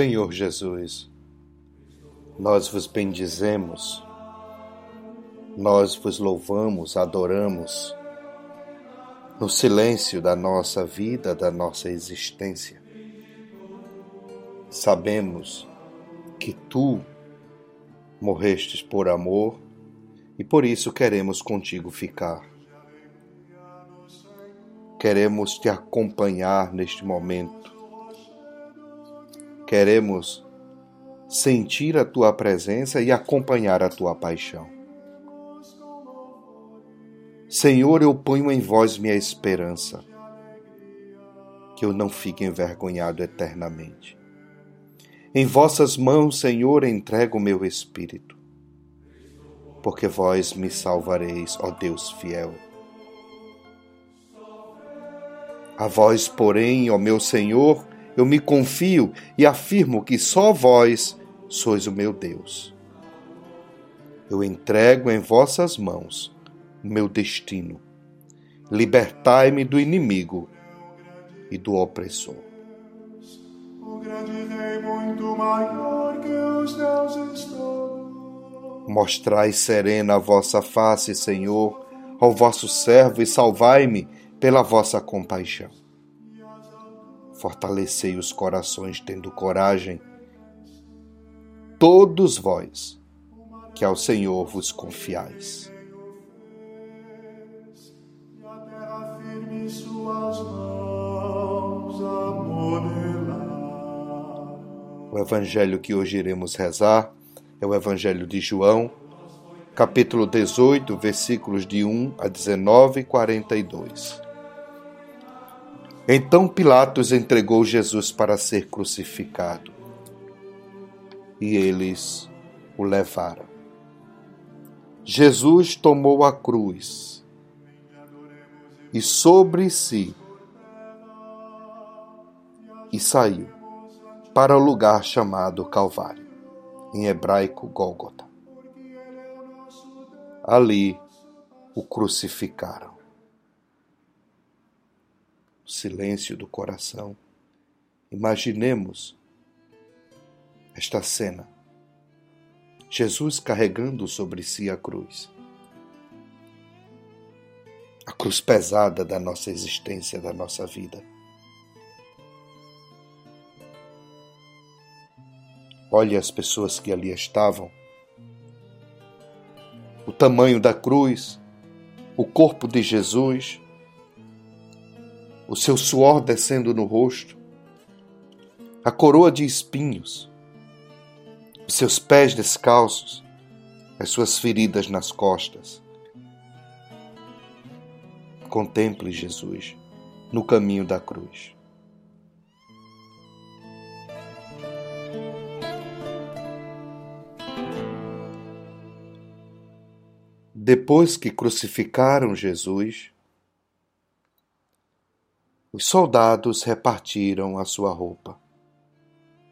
Senhor Jesus, nós vos bendizemos, nós vos louvamos, adoramos, no silêncio da nossa vida, da nossa existência. Sabemos que tu morrestes por amor e por isso queremos contigo ficar. Queremos te acompanhar neste momento. Queremos sentir a tua presença e acompanhar a tua paixão. Senhor, eu ponho em vós minha esperança, que eu não fique envergonhado eternamente. Em vossas mãos, Senhor, entrego o meu espírito, porque vós me salvareis, ó Deus fiel. A vós, porém, ó meu Senhor, eu me confio e afirmo que só vós sois o meu Deus. Eu entrego em vossas mãos meu destino. Libertai-me do inimigo e do opressor. O grande rei muito maior que os deuses todos. Mostrai serena a vossa face, Senhor, ao vosso servo e salvai-me pela vossa compaixão. Fortalecei os corações tendo coragem, todos vós que ao Senhor vos confiais. O evangelho que hoje iremos rezar é o evangelho de João, capítulo 18, versículos de 1 a 19 e 42. Então Pilatos entregou Jesus para ser crucificado. E eles o levaram. Jesus tomou a cruz e sobre si e saiu para o lugar chamado Calvário, em hebraico Gólgota. Ali o crucificaram. Silêncio do coração. Imaginemos esta cena. Jesus carregando sobre si a cruz. A cruz pesada da nossa existência, da nossa vida. Olhe as pessoas que ali estavam. O tamanho da cruz, o corpo de Jesus, o seu suor descendo no rosto, a coroa de espinhos, os seus pés descalços, as suas feridas nas costas. Contemple Jesus no caminho da cruz. Depois que crucificaram Jesus, os soldados repartiram a sua roupa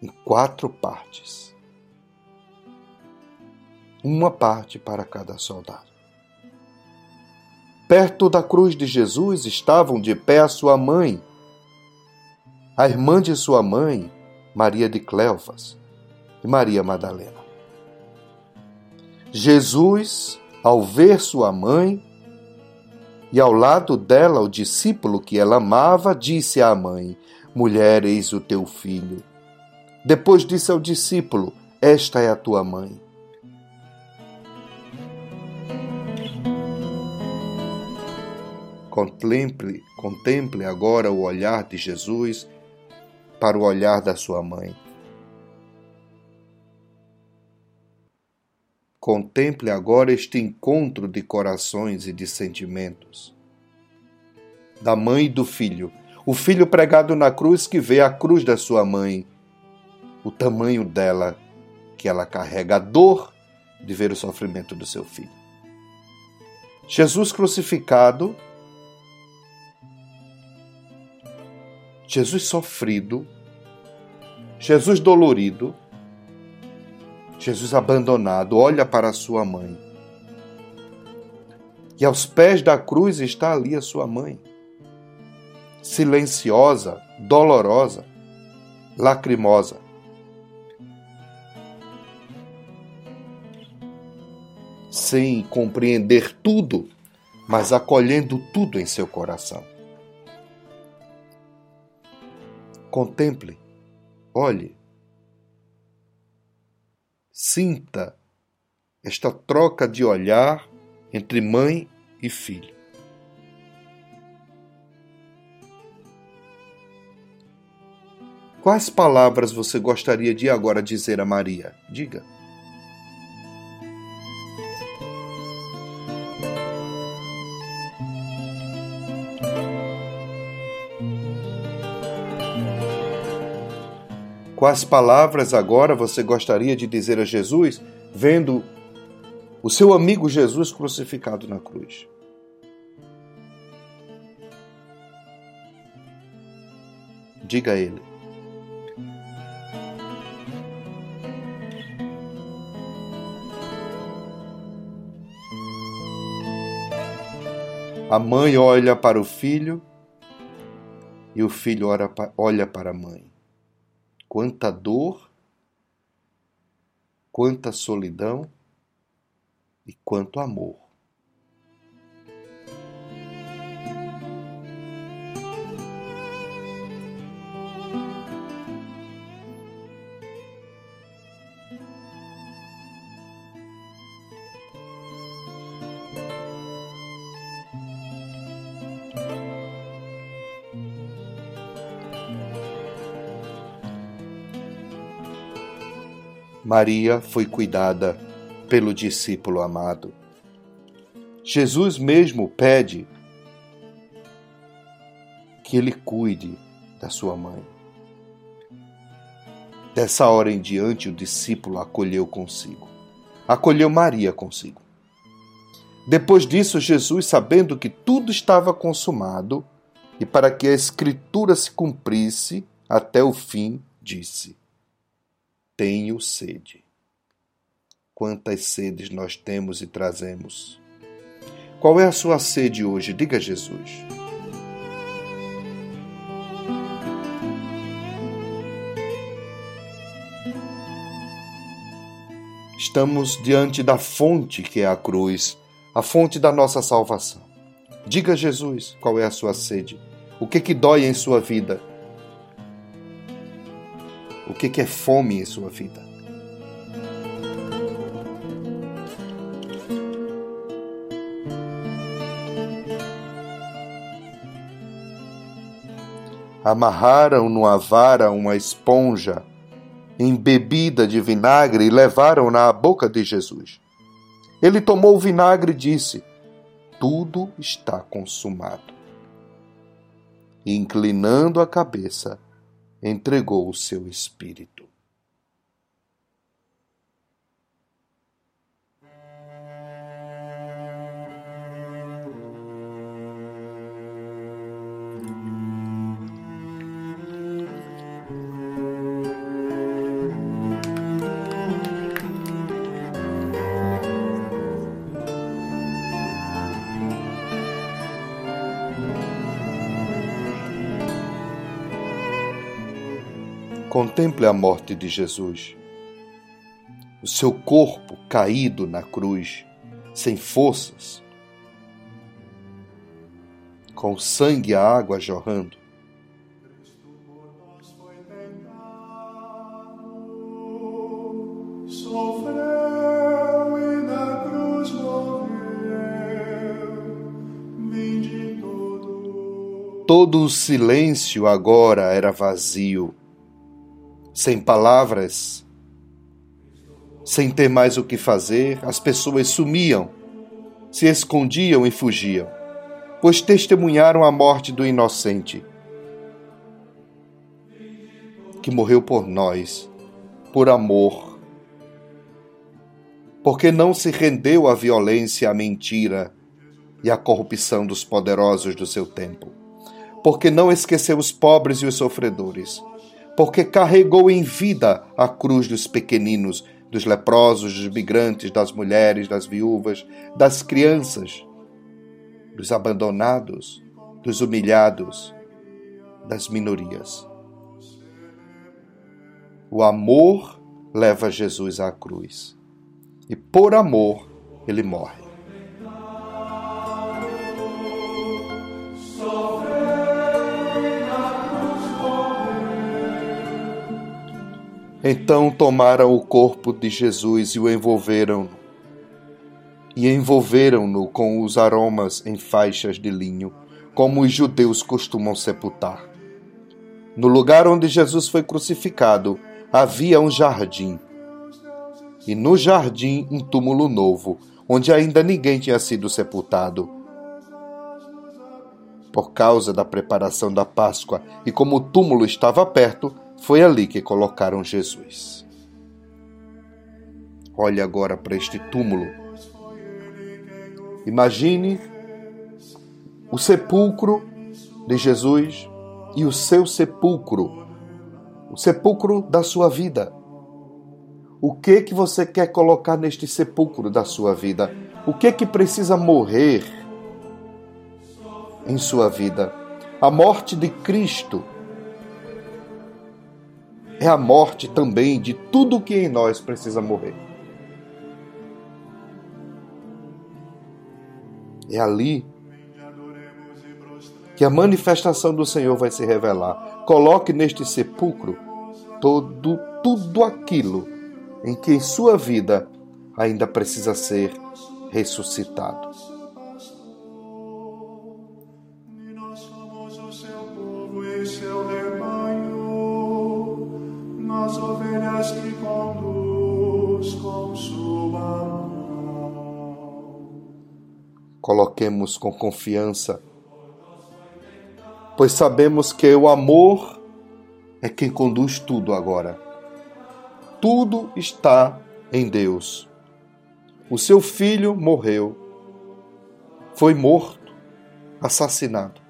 em quatro partes. Uma parte para cada soldado. Perto da cruz de Jesus estavam de pé a sua mãe, a irmã de sua mãe, Maria de Cleofas, e Maria Madalena. Jesus ao ver sua mãe e ao lado dela o discípulo que ela amava, disse à mãe: Mulher, eis o teu filho. Depois disse ao discípulo: Esta é a tua mãe. Contemple, contemple agora o olhar de Jesus para o olhar da sua mãe. Contemple agora este encontro de corações e de sentimentos. Da mãe e do filho, o filho pregado na cruz que vê a cruz da sua mãe, o tamanho dela que ela carrega, a dor de ver o sofrimento do seu filho. Jesus crucificado, Jesus sofrido, Jesus dolorido, Jesus abandonado olha para sua mãe. E aos pés da cruz está ali a sua mãe, silenciosa, dolorosa, lacrimosa. Sem compreender tudo, mas acolhendo tudo em seu coração. Contemple, olhe, sinta esta troca de olhar entre mãe e filho. Quais palavras você gostaria de agora dizer a Maria? Diga. Quais palavras agora você gostaria de dizer a Jesus, vendo o seu amigo Jesus crucificado na cruz? Diga a ele. A mãe olha para o filho e o filho olha para a mãe. Quanta dor, quanta solidão e quanto amor. Maria foi cuidada pelo discípulo amado. Jesus mesmo pede que ele cuide da sua mãe. Dessa hora em diante, o discípulo acolheu consigo. Acolheu Maria consigo. Depois disso, Jesus, sabendo que tudo estava consumado e para que a Escritura se cumprisse até o fim, disse: tenho sede. Quantas sedes nós temos e trazemos. Qual é a sua sede hoje? Diga Jesus. Estamos diante da fonte que é a cruz, a fonte da nossa salvação. Diga Jesus qual é a sua sede. O que que dói em sua vida? O que é fome em sua vida? Amarraram numa vara uma esponja embebida de vinagre e levaram-na à boca de Jesus. Ele tomou o vinagre e disse: Tudo está consumado. E inclinando a cabeça, entregou o seu espírito. Contemple a morte de Jesus. O seu corpo caído na cruz, sem forças, com sangue e a água jorrando. Todo o silêncio agora era vazio sem palavras, sem ter mais o que fazer, as pessoas sumiam, se escondiam e fugiam, pois testemunharam a morte do inocente, que morreu por nós, por amor, porque não se rendeu à violência, à mentira e à corrupção dos poderosos do seu tempo, porque não esqueceu os pobres e os sofredores porque carregou em vida a cruz dos pequeninos, dos leprosos, dos migrantes, das mulheres, das viúvas, das crianças, dos abandonados, dos humilhados, das minorias. O amor leva Jesus à cruz. E por amor, ele morre. Então tomaram o corpo de Jesus e o envolveram e envolveram-no com os aromas em faixas de linho, como os judeus costumam sepultar. No lugar onde Jesus foi crucificado havia um jardim. E no jardim um túmulo novo, onde ainda ninguém tinha sido sepultado. Por causa da preparação da Páscoa e como o túmulo estava perto, foi ali que colocaram Jesus. Olhe agora para este túmulo. Imagine o sepulcro de Jesus e o seu sepulcro, o sepulcro da sua vida. O que que você quer colocar neste sepulcro da sua vida? O que que precisa morrer em sua vida? A morte de Cristo é a morte também de tudo que em nós precisa morrer. É ali que a manifestação do Senhor vai se revelar. Coloque neste sepulcro todo tudo aquilo em que em sua vida ainda precisa ser ressuscitado. Coloquemos com confiança pois sabemos que o amor é quem conduz tudo agora. Tudo está em Deus. O seu filho morreu, foi morto, assassinado.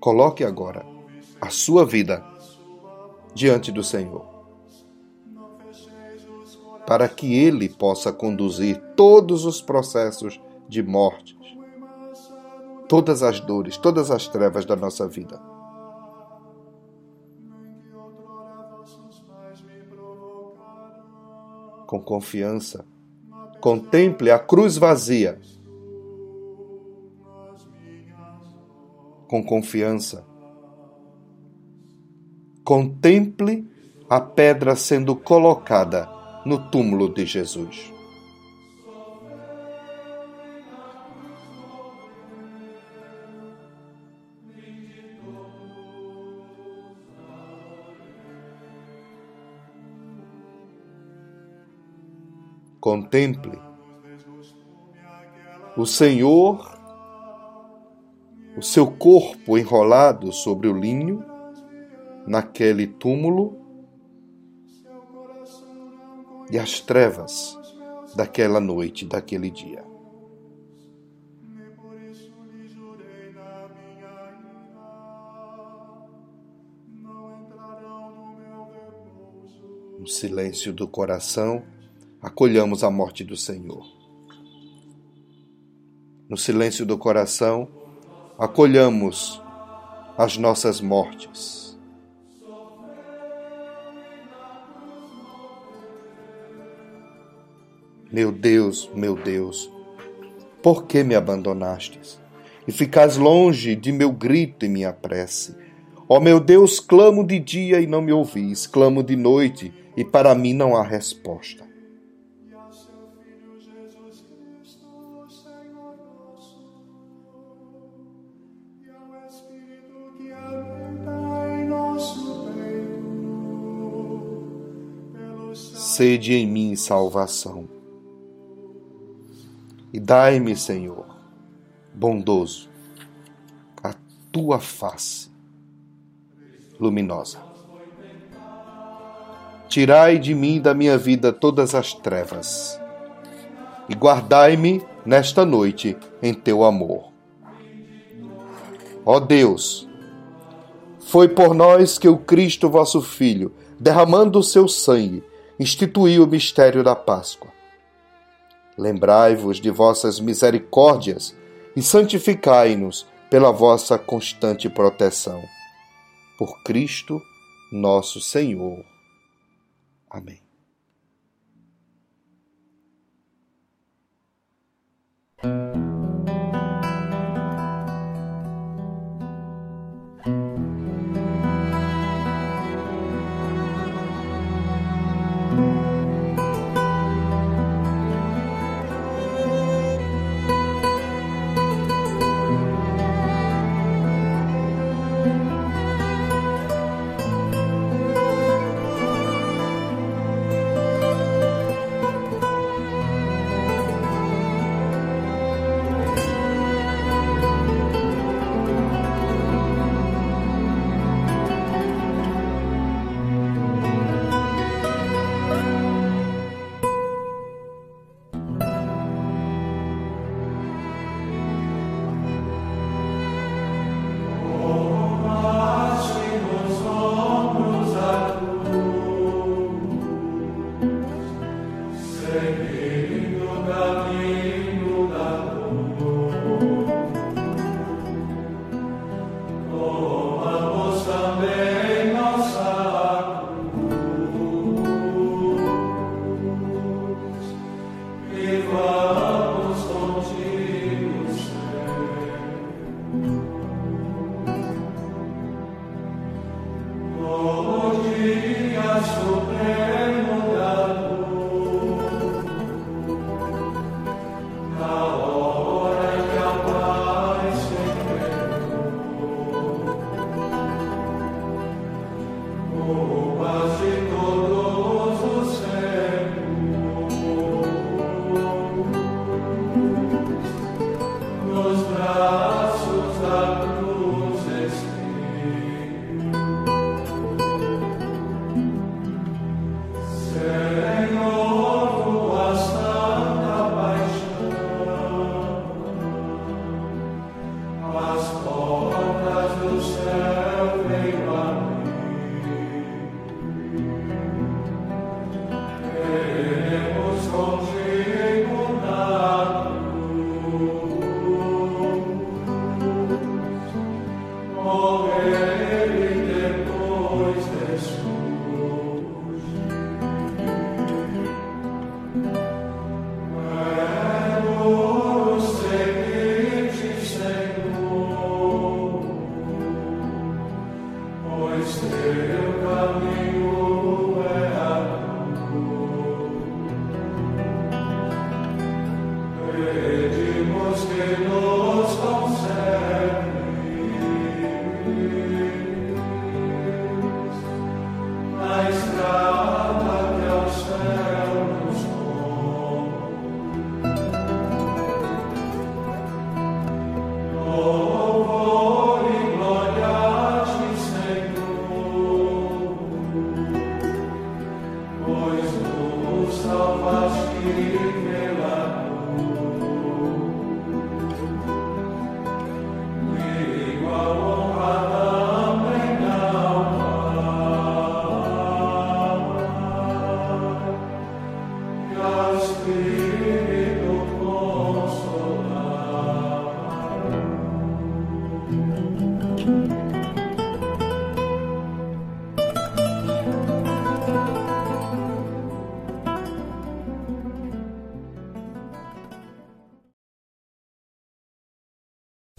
Coloque agora a sua vida diante do Senhor, para que Ele possa conduzir todos os processos de morte todas as dores, todas as trevas da nossa vida. Com confiança, contemple a cruz vazia. Com confiança, contemple a pedra sendo colocada no túmulo de Jesus. Contemple o Senhor, o seu corpo enrolado sobre o linho, naquele túmulo, e as trevas daquela noite, daquele dia. No silêncio do coração, acolhamos a morte do Senhor. No silêncio do coração, acolhamos as nossas mortes. Meu Deus, meu Deus, por que me abandonastes? E ficais longe de meu grito e minha prece. Ó meu Deus, clamo de dia e não me ouvis, clamo de noite e para mim não há resposta. sede em mim salvação. E dai-me, Senhor, bondoso, a tua face luminosa. Tirai de mim da minha vida todas as trevas e guardai-me nesta noite em teu amor. Ó Deus, foi por nós que o Cristo, vosso Filho, derramando o seu sangue, instituiu o mistério da Páscoa. Lembrai-vos de vossas misericórdias e santificai-nos pela vossa constante proteção. Por Cristo nosso Senhor. Amém.